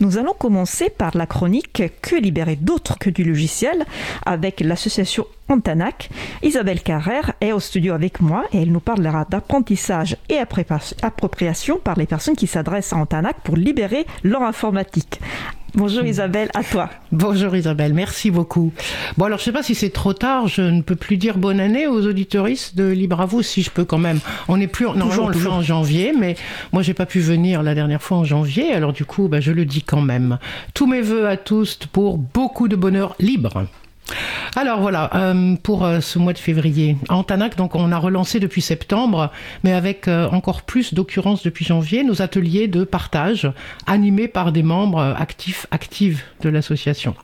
Nous allons commencer par la chronique Que libérer d'autres que du logiciel avec l'association Antanac. Isabelle Carrère est au studio avec moi et elle nous parlera d'apprentissage et appropriation par les personnes qui s'adressent à Antanac pour libérer leur informatique. Bonjour Isabelle, à toi. Bonjour Isabelle, merci beaucoup. Bon alors je sais pas si c'est trop tard, je ne peux plus dire bonne année aux auditoristes de Libre à vous, si je peux quand même. On n'est plus, normalement on le fait en janvier, mais moi j'ai pas pu venir la dernière fois en janvier, alors du coup bah, je le dis quand même. Tous mes voeux à tous pour beaucoup de bonheur libre. Alors voilà, euh, pour euh, ce mois de février, Antanac, donc on a relancé depuis septembre, mais avec euh, encore plus d'occurrences depuis janvier, nos ateliers de partage animés par des membres actifs, actives de l'association.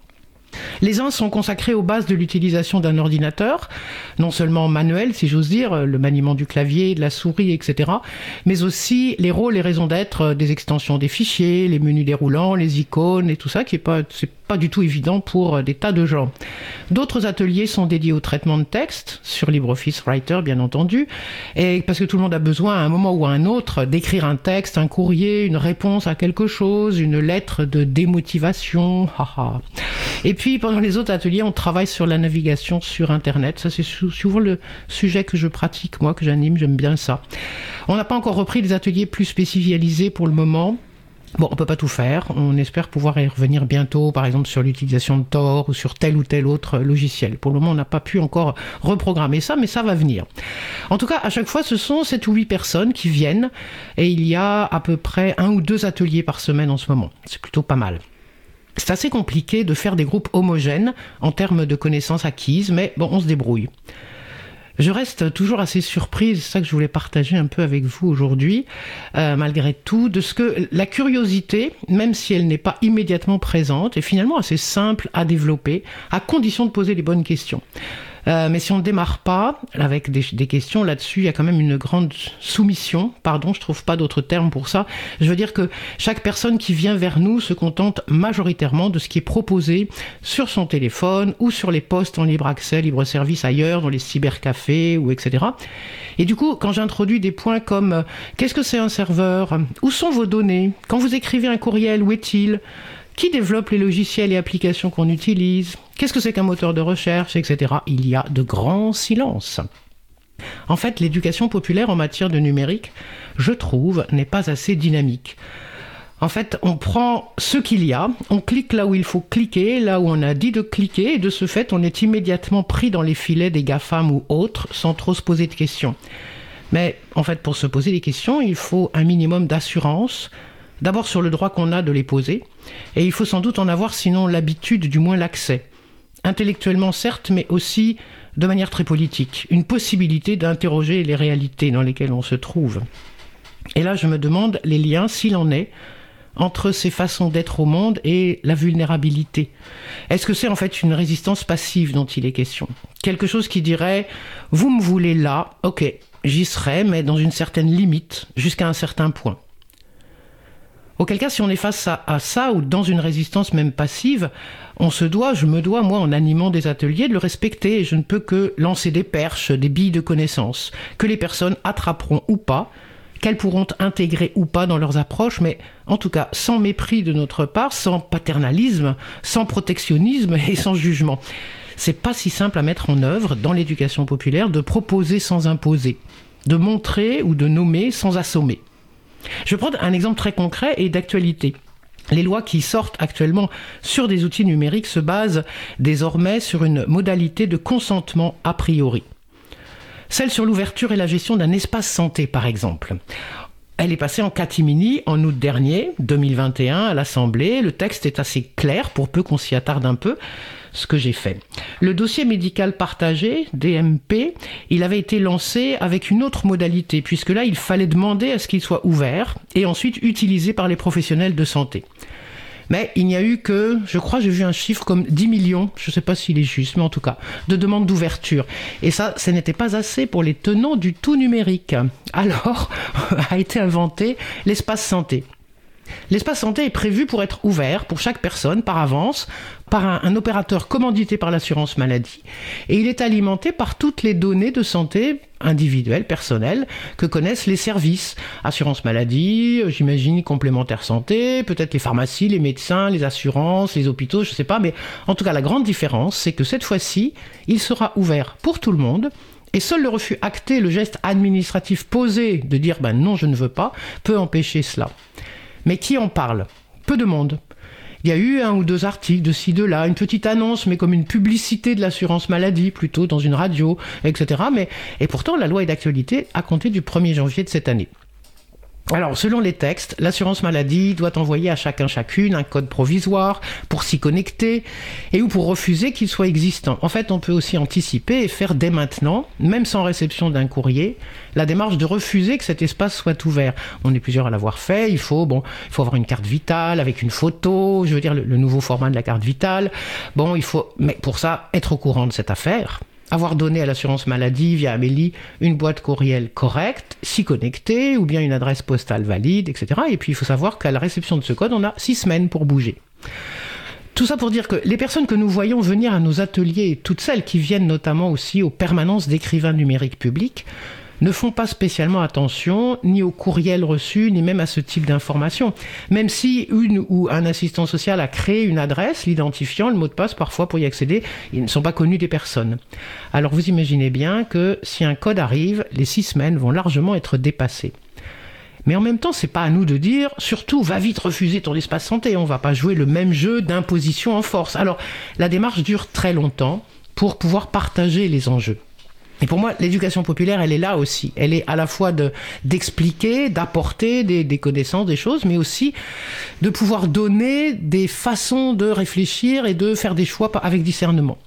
Les uns sont consacrés aux bases de l'utilisation d'un ordinateur, non seulement manuel, si j'ose dire, le maniement du clavier, de la souris, etc., mais aussi les rôles et raisons d'être des extensions des fichiers, les menus déroulants, les icônes et tout ça, qui est pas, pas du tout évident pour des tas de gens. D'autres ateliers sont dédiés au traitement de texte, sur LibreOffice Writer, bien entendu, et parce que tout le monde a besoin, à un moment ou à un autre, d'écrire un texte, un courrier, une réponse à quelque chose, une lettre de démotivation. Et puis, pendant les autres ateliers, on travaille sur la navigation sur Internet. Ça, c'est souvent le sujet que je pratique, moi, que j'anime. J'aime bien ça. On n'a pas encore repris des ateliers plus spécialisés pour le moment. Bon, on peut pas tout faire. On espère pouvoir y revenir bientôt, par exemple sur l'utilisation de Tor ou sur tel ou tel autre logiciel. Pour le moment, on n'a pas pu encore reprogrammer ça, mais ça va venir. En tout cas, à chaque fois, ce sont 7 ou 8 personnes qui viennent et il y a à peu près un ou deux ateliers par semaine en ce moment. C'est plutôt pas mal. C'est assez compliqué de faire des groupes homogènes en termes de connaissances acquises, mais bon, on se débrouille. Je reste toujours assez surprise, c'est ça que je voulais partager un peu avec vous aujourd'hui, euh, malgré tout, de ce que la curiosité, même si elle n'est pas immédiatement présente, est finalement assez simple à développer, à condition de poser les bonnes questions. Euh, mais si on ne démarre pas avec des, des questions là-dessus, il y a quand même une grande soumission. Pardon, je trouve pas d'autre terme pour ça. Je veux dire que chaque personne qui vient vers nous se contente majoritairement de ce qui est proposé sur son téléphone ou sur les postes en libre accès, libre service ailleurs, dans les cybercafés ou etc. Et du coup, quand j'introduis des points comme euh, qu'est-ce que c'est un serveur? Où sont vos données? Quand vous écrivez un courriel, où est-il? Qui développe les logiciels et applications qu'on utilise? Qu'est-ce que c'est qu'un moteur de recherche, etc. Il y a de grands silences. En fait, l'éducation populaire en matière de numérique, je trouve, n'est pas assez dynamique. En fait, on prend ce qu'il y a, on clique là où il faut cliquer, là où on a dit de cliquer, et de ce fait, on est immédiatement pris dans les filets des GAFAM ou autres sans trop se poser de questions. Mais en fait, pour se poser des questions, il faut un minimum d'assurance, D'abord sur le droit qu'on a de les poser, et il faut sans doute en avoir sinon l'habitude, du moins l'accès. Intellectuellement certes, mais aussi de manière très politique. Une possibilité d'interroger les réalités dans lesquelles on se trouve. Et là, je me demande les liens, s'il en est, entre ces façons d'être au monde et la vulnérabilité Est-ce que c'est en fait une résistance passive dont il est question? Quelque chose qui dirait, vous me voulez là, ok, j'y serai, mais dans une certaine limite, jusqu'à un certain point. Auquel cas, si on est face à, ça ou dans une résistance même passive, on se doit, je me dois, moi, en animant des ateliers, de le respecter et je ne peux que lancer des perches, des billes de connaissances, que les personnes attraperont ou pas, qu'elles pourront intégrer ou pas dans leurs approches, mais en tout cas sans mépris de notre part, sans paternalisme, sans protectionnisme et sans jugement. C'est pas si simple à mettre en œuvre dans l'éducation populaire de proposer sans imposer, de montrer ou de nommer sans assommer. Je vais prendre un exemple très concret et d'actualité. Les lois qui sortent actuellement sur des outils numériques se basent désormais sur une modalité de consentement a priori. Celle sur l'ouverture et la gestion d'un espace santé, par exemple. Elle est passée en catimini en août dernier, 2021, à l'Assemblée. Le texte est assez clair, pour peu qu'on s'y attarde un peu ce que j'ai fait. Le dossier médical partagé, DMP, il avait été lancé avec une autre modalité, puisque là, il fallait demander à ce qu'il soit ouvert et ensuite utilisé par les professionnels de santé. Mais il n'y a eu que, je crois, j'ai vu un chiffre comme 10 millions, je ne sais pas s'il est juste, mais en tout cas, de demandes d'ouverture. Et ça, ce n'était pas assez pour les tenants du tout numérique. Alors, a été inventé l'espace santé. L'espace santé est prévu pour être ouvert pour chaque personne par avance par un, opérateur commandité par l'assurance maladie et il est alimenté par toutes les données de santé individuelles, personnelles que connaissent les services. Assurance maladie, euh, j'imagine complémentaire santé, peut-être les pharmacies, les médecins, les assurances, les hôpitaux, je ne sais pas, mais en tout cas la grande différence c'est que cette fois-ci il sera ouvert pour tout le monde et seul le refus acté, le geste administratif posé de dire ben non, je ne veux pas, peut empêcher cela. Mais qui en parle? Peu de monde. Il y a eu un ou deux articles de ci, de là, une petite annonce, mais comme une publicité de l'assurance maladie, plutôt dans une radio, etc. Mais, et pourtant, la loi est d'actualité à compter du 1er janvier de cette année. Alors, selon les textes, l'assurance maladie doit envoyer à chacun chacune un code provisoire pour s'y connecter et ou pour refuser qu'il soit existant. En fait, on peut aussi anticiper et faire dès maintenant, même sans réception d'un courrier, la démarche de refuser que cet espace soit ouvert. On est plusieurs à l'avoir fait. Il faut, bon, il faut avoir une carte vitale avec une photo, je veux dire le, le nouveau format de la carte vitale. Bon, il faut, mais pour ça, être au courant de cette affaire avoir donné à l'assurance maladie via Amélie une boîte courriel correcte, s'y connecter, ou bien une adresse postale valide, etc. Et puis il faut savoir qu'à la réception de ce code, on a six semaines pour bouger. Tout ça pour dire que les personnes que nous voyons venir à nos ateliers, toutes celles qui viennent notamment aussi aux permanences d'écrivains numériques publics, ne font pas spécialement attention ni au courriel reçu, ni même à ce type d'information. Même si une ou un assistant social a créé une adresse, l'identifiant, le mot de passe, parfois pour y accéder, ils ne sont pas connus des personnes. Alors vous imaginez bien que si un code arrive, les six semaines vont largement être dépassées. Mais en même temps, c'est pas à nous de dire, surtout, va vite refuser ton espace santé. On va pas jouer le même jeu d'imposition en force. Alors, la démarche dure très longtemps pour pouvoir partager les enjeux. Et pour moi, l'éducation populaire, elle est là aussi. Elle est à la fois de d'expliquer, d'apporter des, connaissances, des choses, mais aussi de pouvoir donner des façons de réfléchir et de faire des choix avec discernement.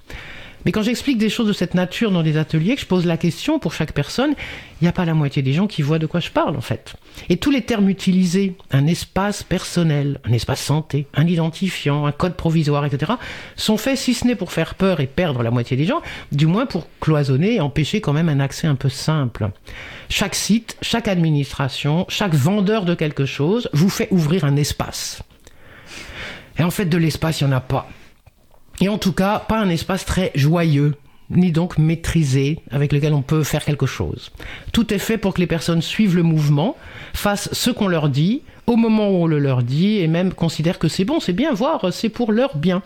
Mais quand j'explique des choses de cette nature dans des ateliers, que je pose la question pour chaque personne, il n'y a pas la moitié des gens qui voient de quoi je parle en fait. Et tous les termes utilisés, un espace personnel, un espace santé, un identifiant, un code provisoire, etc., sont faits si ce n'est pour faire peur et perdre la moitié des gens, du moins pour cloisonner et empêcher quand même un accès un peu simple. Chaque site, chaque administration, chaque vendeur de quelque chose vous fait ouvrir un espace. Et en fait, de l'espace, il n'y en a pas. Et en tout cas, pas un espace très joyeux, ni donc maîtrisé, avec lequel on peut faire quelque chose. Tout est fait pour que les personnes suivent le mouvement, fassent ce qu'on leur dit, au moment où on le leur dit, et même considèrent que c'est bon, c'est bien, voire c'est pour leur bien.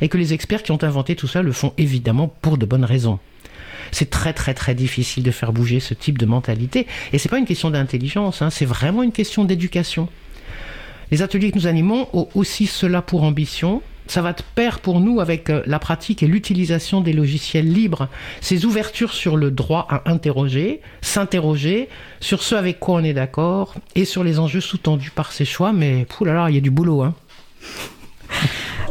Et que les experts qui ont inventé tout ça le font évidemment pour de bonnes raisons. C'est très très très difficile de faire bouger ce type de mentalité. Et c'est pas une question d'intelligence, hein, c'est vraiment une question d'éducation. Les ateliers que nous animons ont aussi cela pour ambition, ça va de pair pour nous avec euh, la pratique et l'utilisation des logiciels libres, ces ouvertures sur le droit à interroger, s'interroger sur ce avec quoi on est d'accord et sur les enjeux sous-tendus par ces choix. Mais là, il y a du boulot. Hein.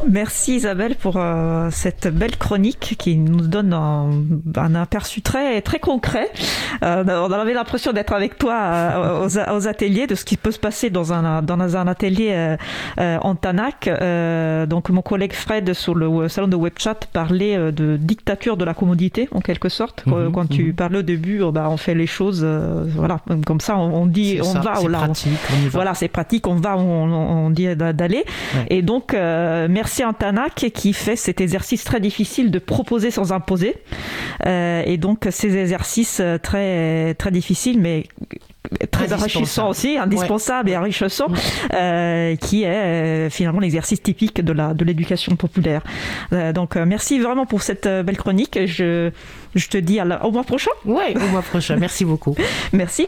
Merci Isabelle pour euh, cette belle chronique qui nous donne un, un aperçu très très concret. Euh, on avait l'impression d'être avec toi euh, aux, aux, ateliers, de ce qui peut se passer dans un dans un atelier en Tanac. donc mon collègue Fred sur le salon de WebChat parlait de dictature de la commodité en quelque sorte. Mmh, Quand tu mmh. parlais au début, oh, bah, on fait les choses, voilà, comme ça on, on dit on ça, va, là, pratique, on, on voilà, c'est pratique, on va, on, on dit d'aller. Ouais. Et donc merci merci Antanak qui fait cet exercice très difficile de proposer sans imposer. Euh, et donc ces exercices très très difficiles, mais très enrichissant aussi, indispensable ouais. et enrichissant, euh, qui est euh, finalement l'exercice typique de la de l'éducation populaire. Euh, donc merci vraiment pour cette belle chronique. Je je te dis à la, au mois prochain. Oui, au mois prochain. Merci beaucoup. merci.